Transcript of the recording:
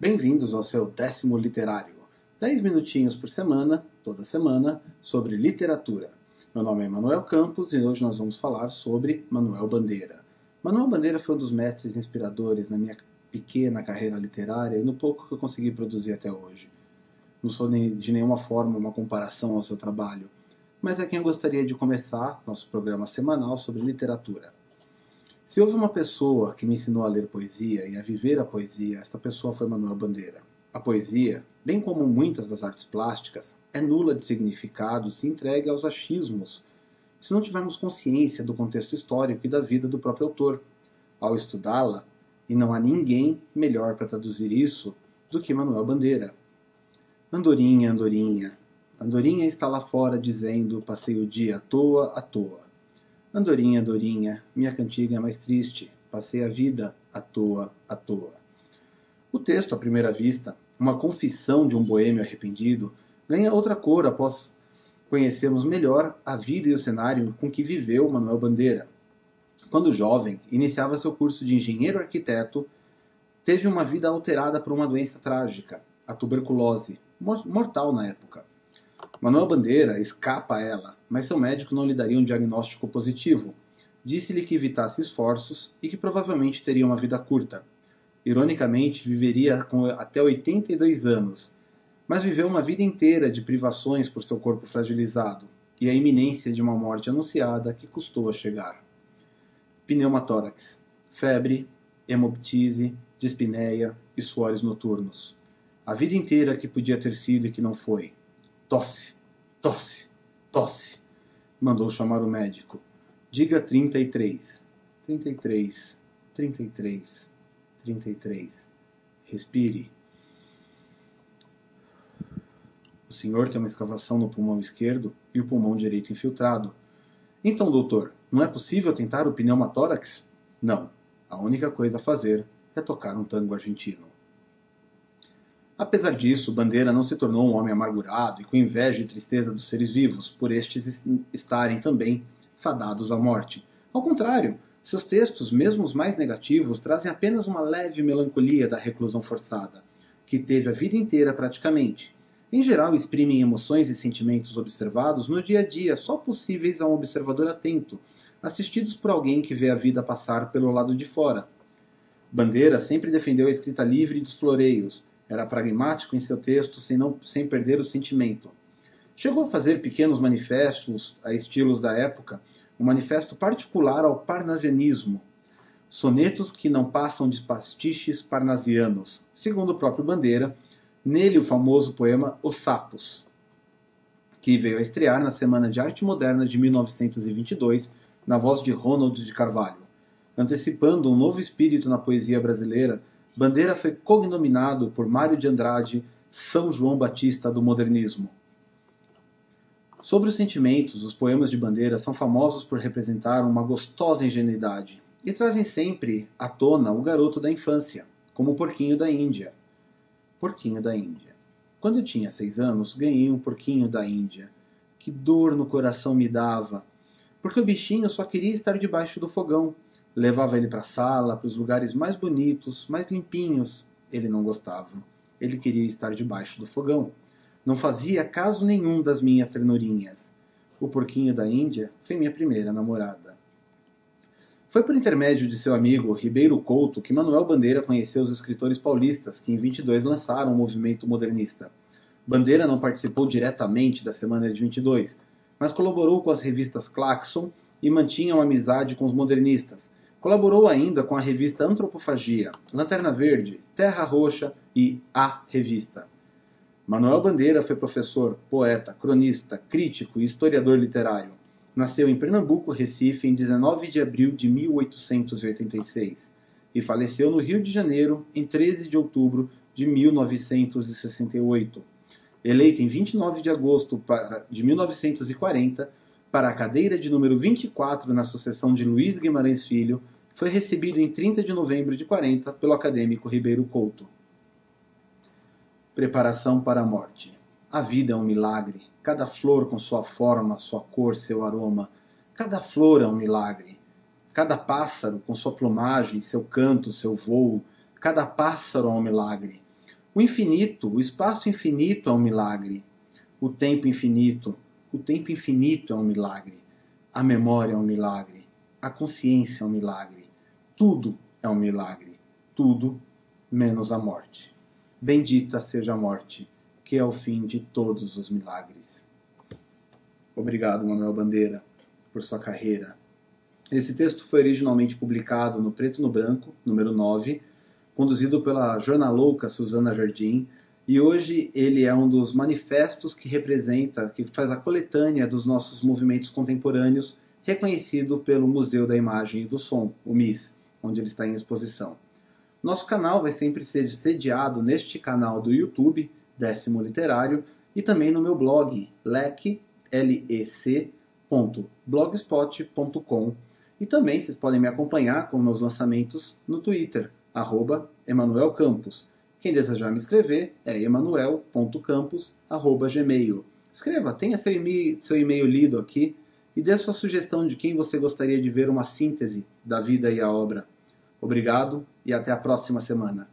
Bem-vindos ao seu décimo literário. 10 minutinhos por semana, toda semana, sobre literatura. Meu nome é Manuel Campos e hoje nós vamos falar sobre Manuel Bandeira. Manuel Bandeira foi um dos mestres inspiradores na minha pequena carreira literária e no pouco que eu consegui produzir até hoje. Não sou de nenhuma forma uma comparação ao seu trabalho, mas é quem eu gostaria de começar nosso programa semanal sobre literatura. Se houve uma pessoa que me ensinou a ler poesia e a viver a poesia, esta pessoa foi Manuel Bandeira. A poesia, bem como muitas das artes plásticas, é nula de significado se entregue aos achismos, se não tivermos consciência do contexto histórico e da vida do próprio autor. Ao estudá-la, e não há ninguém melhor para traduzir isso do que Manuel Bandeira. Andorinha, Andorinha. Andorinha está lá fora dizendo: passei o dia à toa, à toa. Andorinha, Andorinha, minha cantiga é mais triste, passei a vida à toa, à toa. O texto, à primeira vista, uma confissão de um boêmio arrependido, ganha outra cor após conhecermos melhor a vida e o cenário com que viveu Manuel Bandeira. Quando jovem, iniciava seu curso de engenheiro arquiteto, teve uma vida alterada por uma doença trágica, a tuberculose, mortal na época. Manuel Bandeira escapa a ela, mas seu médico não lhe daria um diagnóstico positivo. Disse-lhe que evitasse esforços e que provavelmente teria uma vida curta. Ironicamente, viveria com até 82 anos, mas viveu uma vida inteira de privações por seu corpo fragilizado e a iminência de uma morte anunciada que custou a chegar. Pneumatórax, febre, hemoptise, dispneia e suores noturnos. A vida inteira que podia ter sido e que não foi. Tosse, tosse, tosse. Mandou chamar o médico. Diga 33. 33, 33, 33. Respire. O senhor tem uma escavação no pulmão esquerdo e o pulmão direito infiltrado. Então, doutor, não é possível tentar o pneumatórax? Não. A única coisa a fazer é tocar um tango argentino. Apesar disso, Bandeira não se tornou um homem amargurado e com inveja e tristeza dos seres vivos, por estes estarem também fadados à morte. Ao contrário, seus textos, mesmo os mais negativos, trazem apenas uma leve melancolia da reclusão forçada, que teve a vida inteira praticamente. Em geral, exprimem emoções e sentimentos observados no dia a dia, só possíveis a um observador atento, assistidos por alguém que vê a vida passar pelo lado de fora. Bandeira sempre defendeu a escrita livre dos floreios, era pragmático em seu texto sem, não, sem perder o sentimento. Chegou a fazer pequenos manifestos a estilos da época, um manifesto particular ao parnasianismo, sonetos que não passam de pastiches parnasianos, segundo o próprio Bandeira, nele o famoso poema Os Sapos, que veio a estrear na Semana de Arte Moderna de 1922, na voz de Ronald de Carvalho, antecipando um novo espírito na poesia brasileira Bandeira foi cognominado por Mário de Andrade São João Batista do modernismo. Sobre os sentimentos, os poemas de Bandeira são famosos por representar uma gostosa ingenuidade e trazem sempre à tona o garoto da infância, como o porquinho da Índia. Porquinho da Índia. Quando eu tinha seis anos, ganhei um porquinho da Índia. Que dor no coração me dava, porque o bichinho só queria estar debaixo do fogão Levava ele para a sala, para os lugares mais bonitos, mais limpinhos. Ele não gostava. Ele queria estar debaixo do fogão. Não fazia caso nenhum das minhas ternurinhas. O porquinho da Índia foi minha primeira namorada. Foi por intermédio de seu amigo Ribeiro Couto que Manuel Bandeira conheceu os escritores paulistas que em 22 lançaram o movimento modernista. Bandeira não participou diretamente da Semana de 22, mas colaborou com as revistas Claxon e mantinha uma amizade com os modernistas, Colaborou ainda com a revista Antropofagia, Lanterna Verde, Terra Roxa e A Revista. Manuel Bandeira foi professor, poeta, cronista, crítico e historiador literário. Nasceu em Pernambuco, Recife, em 19 de abril de 1886 e faleceu no Rio de Janeiro em 13 de outubro de 1968. Eleito em 29 de agosto de 1940 para a cadeira de número 24 na sucessão de Luiz Guimarães Filho, foi recebido em 30 de novembro de 40 pelo acadêmico Ribeiro Couto. Preparação para a morte. A vida é um milagre, cada flor com sua forma, sua cor, seu aroma. Cada flor é um milagre. Cada pássaro com sua plumagem, seu canto, seu voo. Cada pássaro é um milagre. O infinito, o espaço infinito é um milagre. O tempo infinito, o tempo infinito é um milagre. A memória é um milagre. A consciência é um milagre. Tudo é um milagre. Tudo menos a morte. Bendita seja a morte, que é o fim de todos os milagres. Obrigado, Manuel Bandeira, por sua carreira. Esse texto foi originalmente publicado no Preto no Branco, número 9, conduzido pela jornalouca Suzana Jardim, e hoje ele é um dos manifestos que representa, que faz a coletânea dos nossos movimentos contemporâneos, reconhecido pelo Museu da Imagem e do Som, o MIS, onde ele está em exposição. Nosso canal vai sempre ser sediado neste canal do YouTube, Décimo Literário, e também no meu blog, lec, lec.blogspot.com. E também vocês podem me acompanhar com meus lançamentos no Twitter, arroba Emanuel Campos. Quem desejar me escrever é emanuel.campos.gmail. Escreva, tenha seu e-mail, seu e-mail lido aqui e dê sua sugestão de quem você gostaria de ver uma síntese da vida e a obra. Obrigado e até a próxima semana.